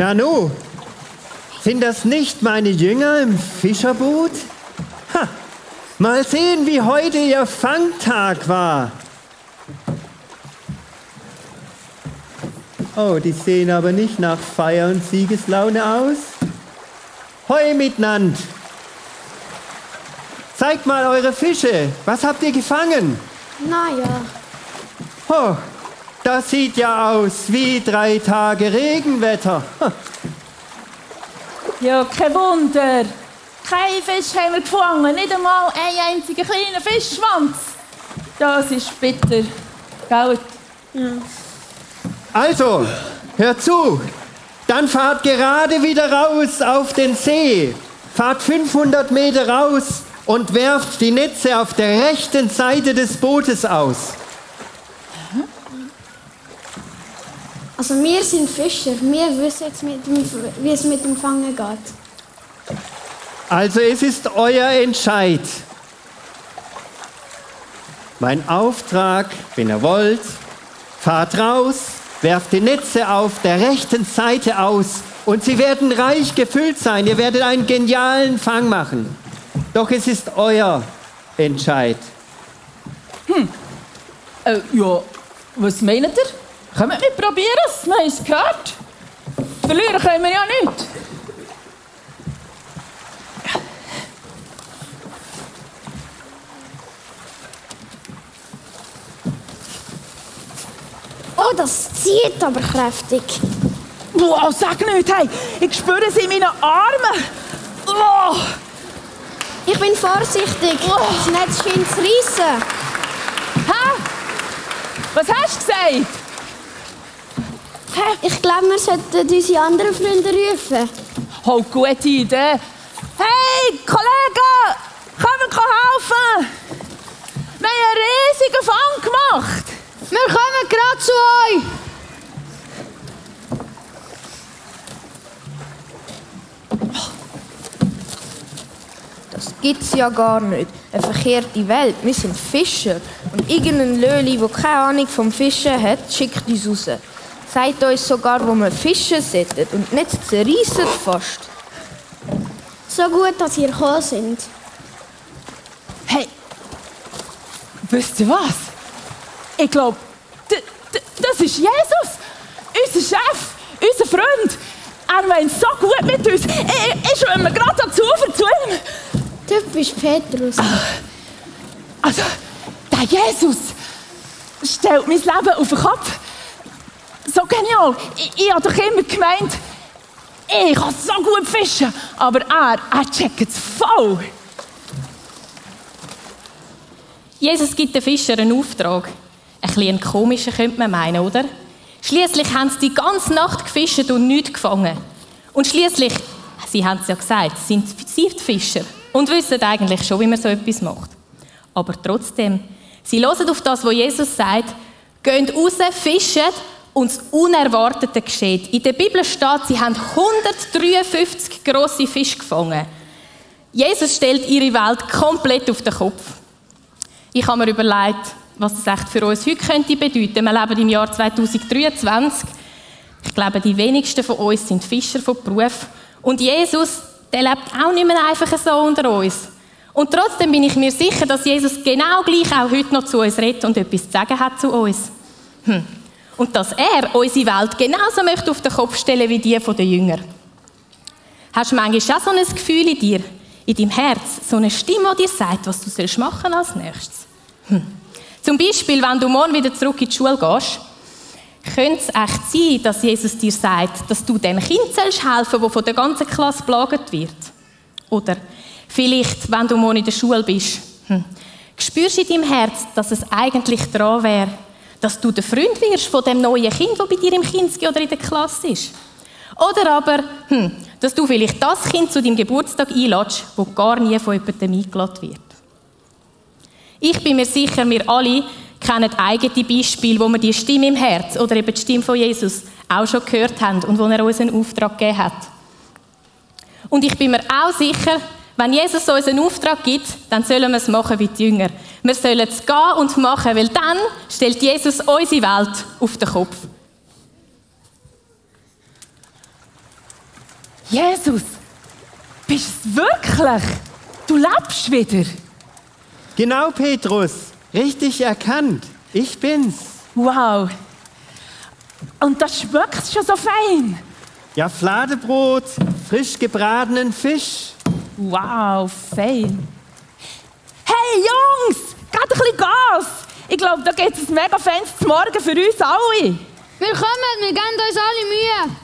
Nanu, sind das nicht meine Jünger im Fischerboot? Ha, mal sehen, wie heute ihr Fangtag war. Oh, die sehen aber nicht nach Feier und Siegeslaune aus. Hoi miteinander! Zeigt mal eure Fische. Was habt ihr gefangen? Naja. Oh, das sieht ja aus wie drei Tage Regenwetter. Ja, kein Wunder. Kein Fisch haben wir gefangen, nicht einmal ein einziger kleiner Fischschwanz. Das ist bitter. Gell? Also, hört zu. Dann fahrt gerade wieder raus auf den See. Fahrt 500 Meter raus und werft die Netze auf der rechten Seite des Bootes aus. Also wir sind Fischer. Wir wissen jetzt, mit dem, wie es mit dem Fangen geht. Also es ist euer Entscheid. Mein Auftrag, wenn ihr wollt, fahrt raus, werft die Netze auf der rechten Seite aus und sie werden reich gefüllt sein. Ihr werdet einen genialen Fang machen. Doch es ist euer Entscheid. Äh, ja, was meint ihr? Können wir probieren? Wir haben es gehört. Verlieren können wir ja nicht. Oh, das zieht aber kräftig. Boah, sag nicht, hey. Ich spüre es in meinen Armen. Oh, Ich bin vorsichtig. Das Netz scheint zu reissen. hä? Was hast du gesagt? Hä? Ich glaube, wir sollten unsere anderen Freunde rufen. Oh, gute Idee. Hey, Kollegen, kommen wir helfen? Wir haben einen riesigen Fang gemacht. Wir kommen gerade zu euch. Das gibt's ja gar nicht. Eine verkehrte Welt. Wir sind Fischer. Und irgendein Löli, der keine Ahnung vom Fischen hat, schickt uns raus. Sagt uns sogar, wo wir fischen sollten. Und nicht zerreissen fast. So gut, dass ihr gekommen sind. Hey, wisst ihr was? Ich glaube, das ist Jesus, unser Chef, unser Freund. Er meint so gut mit uns. Ich, ich schwimme gerade Ufer zu ihm. Du bist Petrus. Also, der Jesus stellt mein Leben auf den Kopf. So genial. Ich, ich habe doch immer gemeint, ich kann so gut fischen. Aber er, er checkt es voll. Jesus gibt den Fischern einen Auftrag. Ein bisschen einen komischen könnte man meinen, oder? Schließlich haben sie die ganze Nacht gefischt und nichts gefangen. Und schließlich, sie haben es ja gesagt, sind sie Fischer und wissen eigentlich schon, wie man so etwas macht. Aber trotzdem, sie hören auf das, was Jesus sagt, gehen raus, fischen und das Unerwartete geschieht. In der Bibel steht, sie haben 153 grosse Fische gefangen. Jesus stellt ihre Welt komplett auf den Kopf. Ich habe mir überlegt, was das echt für uns heute könnte bedeuten. Wir leben im Jahr 2023. Ich glaube, die wenigsten von uns sind Fischer von Beruf. Und Jesus, der lebt auch nicht mehr einfach so unter uns. Und trotzdem bin ich mir sicher, dass Jesus genau gleich auch heute noch zu uns redet und etwas zu sagen hat zu uns. Hm. Und dass er unsere Welt genauso möchte auf den Kopf stellen wie die der Jünger. Hast du manchmal auch so ein Gefühl in dir, in deinem Herz, so eine Stimme, die dir sagt, was du sollst machen als nächstes? Hm. Zum Beispiel, wenn du morgen wieder zurück in die Schule gehst, könnte es echt sein, dass Jesus dir sagt, dass du den Kind helfen sollst, der von der ganzen Klasse belagert wird. Oder vielleicht, wenn du morgen in der Schule bist, hm, spürst du in deinem Herz, dass es eigentlich dran wäre, dass du der Freund wirst von dem neuen Kind, das bei dir im Kinski oder in der Klasse ist. Oder aber, hm, dass du vielleicht das Kind zu deinem Geburtstag einladest, das gar nie von jemandem eingeladen wird. Ich bin mir sicher, wir alle kennen eigene Beispiele, wo wir die Stimme im Herz oder eben die Stimme von Jesus auch schon gehört haben und wo er uns einen Auftrag gegeben hat. Und ich bin mir auch sicher, wenn Jesus uns einen Auftrag gibt, dann sollen wir es machen wie die Jünger. Wir sollen es gehen und machen, weil dann stellt Jesus unsere Welt auf den Kopf. Jesus, bist du es wirklich? Du lebst wieder. Genau, Petrus. Richtig erkannt. Ich bin's. Wow. Und das schmeckt schon so fein. Ja, Fladebrot, frisch gebratenen Fisch. Wow, fein. Hey Jungs, ein bisschen Gas. Ich glaube, da gibt es ein mega feines Morgen für uns alle. Wir kommen, wir geben uns alle Mühe.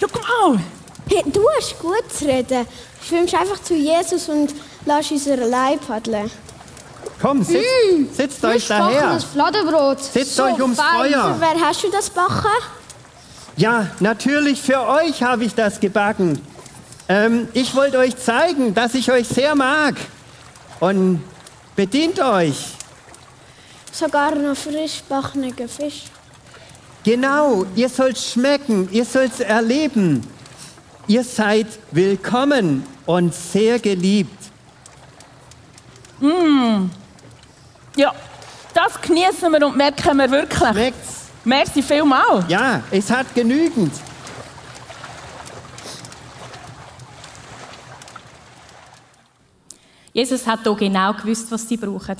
Schau mal. Hey, du hast gut zu reden. Schwimmst einfach zu Jesus und lass uns allein paddeln. Komm, sitzt, sitzt euch daher. Das Fladenbrot. Sitzt euch ums fein. Feuer. Für wer hast du das backen? Ja, natürlich für euch habe ich das gebacken. Ähm, ich wollte euch zeigen, dass ich euch sehr mag. Und bedient euch. Sogar noch frisch backenen Fisch. Genau, ihr sollt schmecken, ihr sollt erleben. Ihr seid willkommen und sehr geliebt. Ja, das genießen wir und merken wir wirklich. Schmeckt's? Merci vielmal. Ja, es hat genügend. Jesus hat hier genau gewusst, was sie brauchen.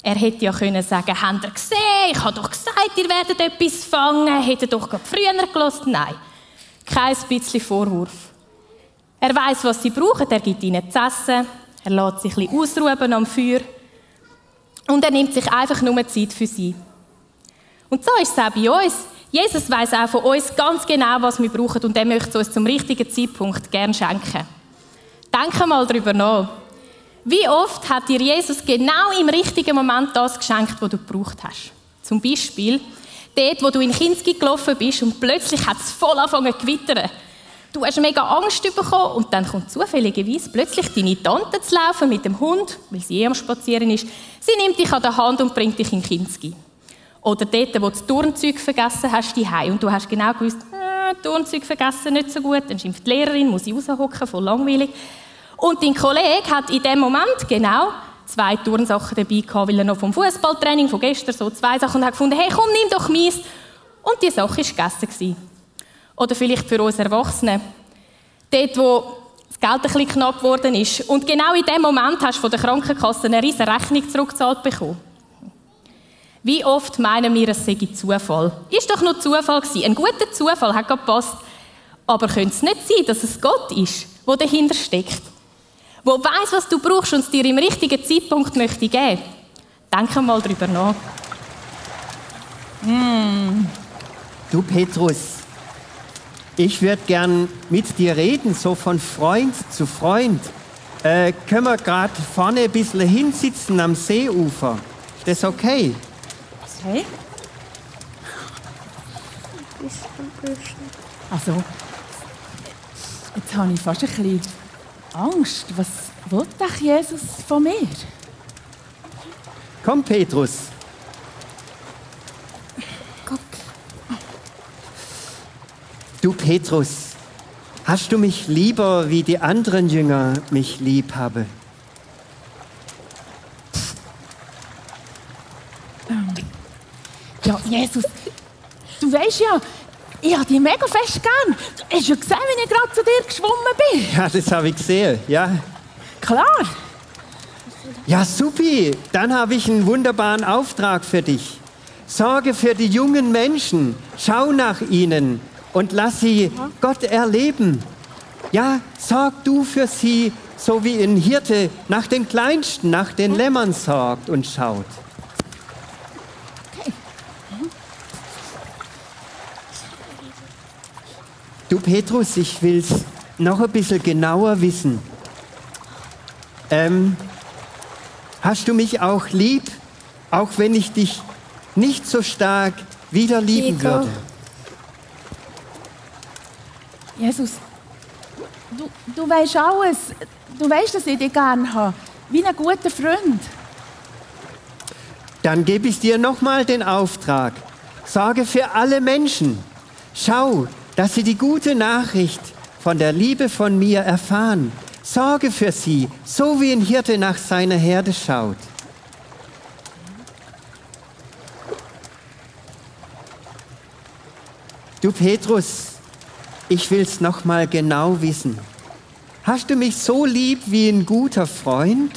Er hätte ja können sagen, habt ihr gesehen, ich habe doch gesagt, ihr werdet etwas fangen, hätte doch gerade früher gelassen. Nein, kein bisschen Vorwurf. Er weiß, was sie brauchen, er gibt ihnen zu essen, er lässt sich ein bisschen ausruhen am Feuer und er nimmt sich einfach nur Zeit für sie. Und so ist es auch bei uns. Jesus weiß auch von uns ganz genau, was wir brauchen und er möchte es uns zum richtigen Zeitpunkt gern schenken. Denke mal darüber nach. Wie oft hat dir Jesus genau im richtigen Moment das geschenkt, was du gebraucht hast? Zum Beispiel dort, wo du in Kinski gelaufen bist und plötzlich hat es voll angefangen zu gewittern. Du hast mega Angst bekommen und dann kommt zufälligerweise plötzlich deine Tante zu laufen mit dem Hund, weil sie eh am Spazieren ist. Sie nimmt dich an der Hand und bringt dich in Kinski. Oder dort, wo du das Turnzeug vergessen hast, die und du hast genau gewusst, äh, Turnzeug vergessen, nicht so gut. Dann schimpft die Lehrerin, muss ich raushocken, voll langweilig. Und dein Kollege hat in dem Moment genau zwei Turnsachen dabei gehabt, weil er noch vom Fußballtraining von gestern so zwei Sachen hat gefunden, hey, komm, nimm doch meins. Und die Sache war gegessen. Oder vielleicht für uns Erwachsene. Dort, wo das Geld ein bisschen knapp geworden ist. Und genau in dem Moment hast du von der Krankenkasse eine riesige Rechnung zurückgezahlt bekommen. Wie oft meinen wir, es sei Zufall? Ist doch nur Zufall gewesen. Ein guter Zufall hat gepasst. Aber könnte es nicht sein, dass es Gott ist, der dahinter steckt? Wo weiß, was du brauchst und es dir im richtigen Zeitpunkt möchte geben? Denke mal darüber nach. Du Petrus, ich würde gern mit dir reden, so von Freund zu Freund. Äh, können wir gerade vorne ein bisschen hinsitzen am Seeufer? Ist das okay? Hey? Also, jetzt habe ich fast ein bisschen Angst. Was will doch Jesus von mir? Komm, Petrus. Du Petrus, hast du mich lieber, wie die anderen Jünger mich lieb haben? Ja, Jesus, du weißt ja, ich habe dich mega fest gern. Du hast ja gesehen, wie ich gerade zu dir geschwommen bin. Ja, das habe ich gesehen, ja. Klar. Ja, supi, dann habe ich einen wunderbaren Auftrag für dich. Sorge für die jungen Menschen, schau nach ihnen und lass sie Gott erleben. Ja, sorg du für sie, so wie ein Hirte nach den Kleinsten, nach den Lämmern sorgt und schaut. Du Petrus, ich will's noch ein bisschen genauer wissen. Ähm, hast du mich auch lieb, auch wenn ich dich nicht so stark wieder lieben Nico. würde? Jesus, du, du weißt alles. Du weißt, dass ich dich gern habe. Wie ein guter Freund. Dann gebe ich dir nochmal den Auftrag. Sorge für alle Menschen. Schau, dass sie die gute Nachricht von der Liebe von mir erfahren. Sorge für sie, so wie ein Hirte nach seiner Herde schaut. Du Petrus, ich will's noch mal genau wissen. Hast du mich so lieb wie ein guter Freund?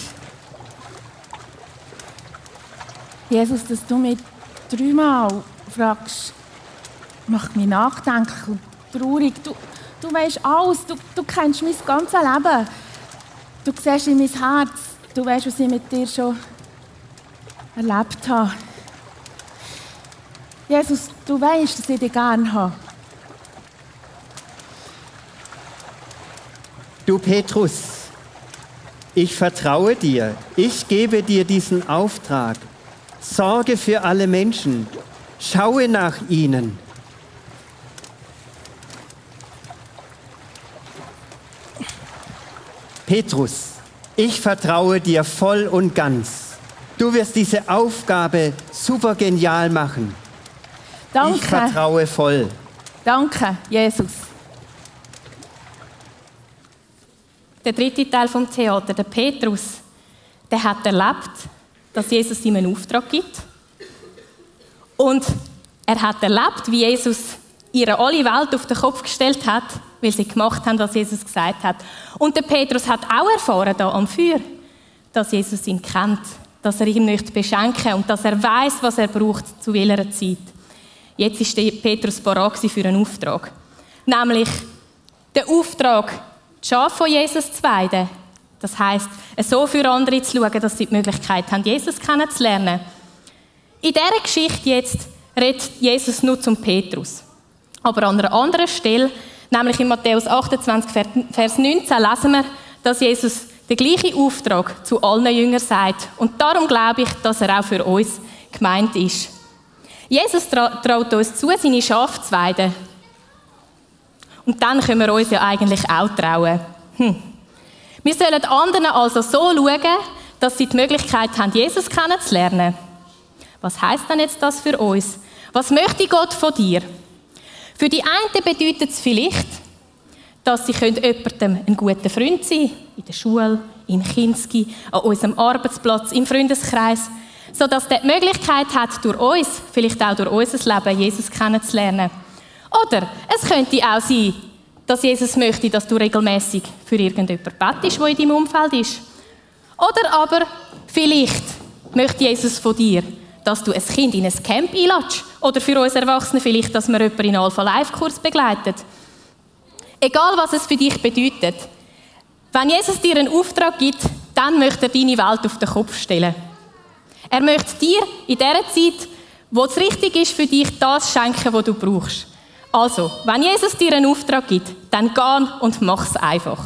Jesus, dass du mich dreimal fragst, macht mich nachdenken und traurig. Du, du weißt alles, du, du kennst mein ganzes Leben. Du siehst in mein Herz, du weißt, was ich mit dir schon erlebt habe. Jesus, du weißt, dass ich dich gerne habe. Du Petrus, ich vertraue dir. Ich gebe dir diesen Auftrag. Sorge für alle Menschen. Schaue nach ihnen. Petrus, ich vertraue dir voll und ganz. Du wirst diese Aufgabe super genial machen. Danke. Ich vertraue voll. Danke, Jesus. Der dritte Teil vom Theater, der Petrus, der hat erlebt, dass Jesus ihm einen Auftrag gibt. Und er hat erlebt, wie Jesus ihre alle Welt auf den Kopf gestellt hat, weil sie gemacht haben, was Jesus gesagt hat. Und der Petrus hat auch erfahren da am Feuer, dass Jesus ihn kennt, dass er ihn möchte beschenken und dass er weiß, was er braucht zu welcher Zeit. Jetzt ist der Petrus bereit für einen Auftrag, nämlich den Auftrag, die Schafe von Jesus zu weiden. Das heißt, so für andere zu schauen, dass sie die Möglichkeit haben, Jesus kennenzulernen. In dieser Geschichte jetzt redet Jesus nur zum Petrus. Aber an einer anderen Stelle, nämlich in Matthäus 28, Vers 19, lesen wir, dass Jesus den gleichen Auftrag zu allen Jüngern sagt. Und darum glaube ich, dass er auch für uns gemeint ist. Jesus traut uns zu, seine Schafe zu weiden. Und dann können wir uns ja eigentlich auch trauen. Hm. Wir sollen anderen also so schauen, dass sie die Möglichkeit haben, Jesus kennenzulernen. Was heißt denn jetzt das für uns? Was möchte Gott von dir? Für die einen bedeutet es vielleicht, dass sie jemandem ein guter Freund sein können, in der Schule, im Kinski, an unserem Arbeitsplatz, im Freundeskreis, sodass der die Möglichkeit hat, durch uns, vielleicht auch durch unser Leben, Jesus kennenzulernen. Oder es könnte auch sein, dass Jesus möchte, dass du regelmäßig für irgendjemanden bettest, der in deinem Umfeld ist. Oder aber vielleicht möchte Jesus von dir, dass du ein Kind in ein Camp einlädst. Oder für uns Erwachsene vielleicht, dass man jemanden in einen Alpha-Life-Kurs begleitet. Egal, was es für dich bedeutet. Wenn Jesus dir einen Auftrag gibt, dann möchte er deine Welt auf den Kopf stellen. Er möchte dir in der Zeit, wo es richtig ist für dich, das schenken, was du brauchst. Also, wenn Jesus dir einen Auftrag gibt, dann geh und mach es einfach.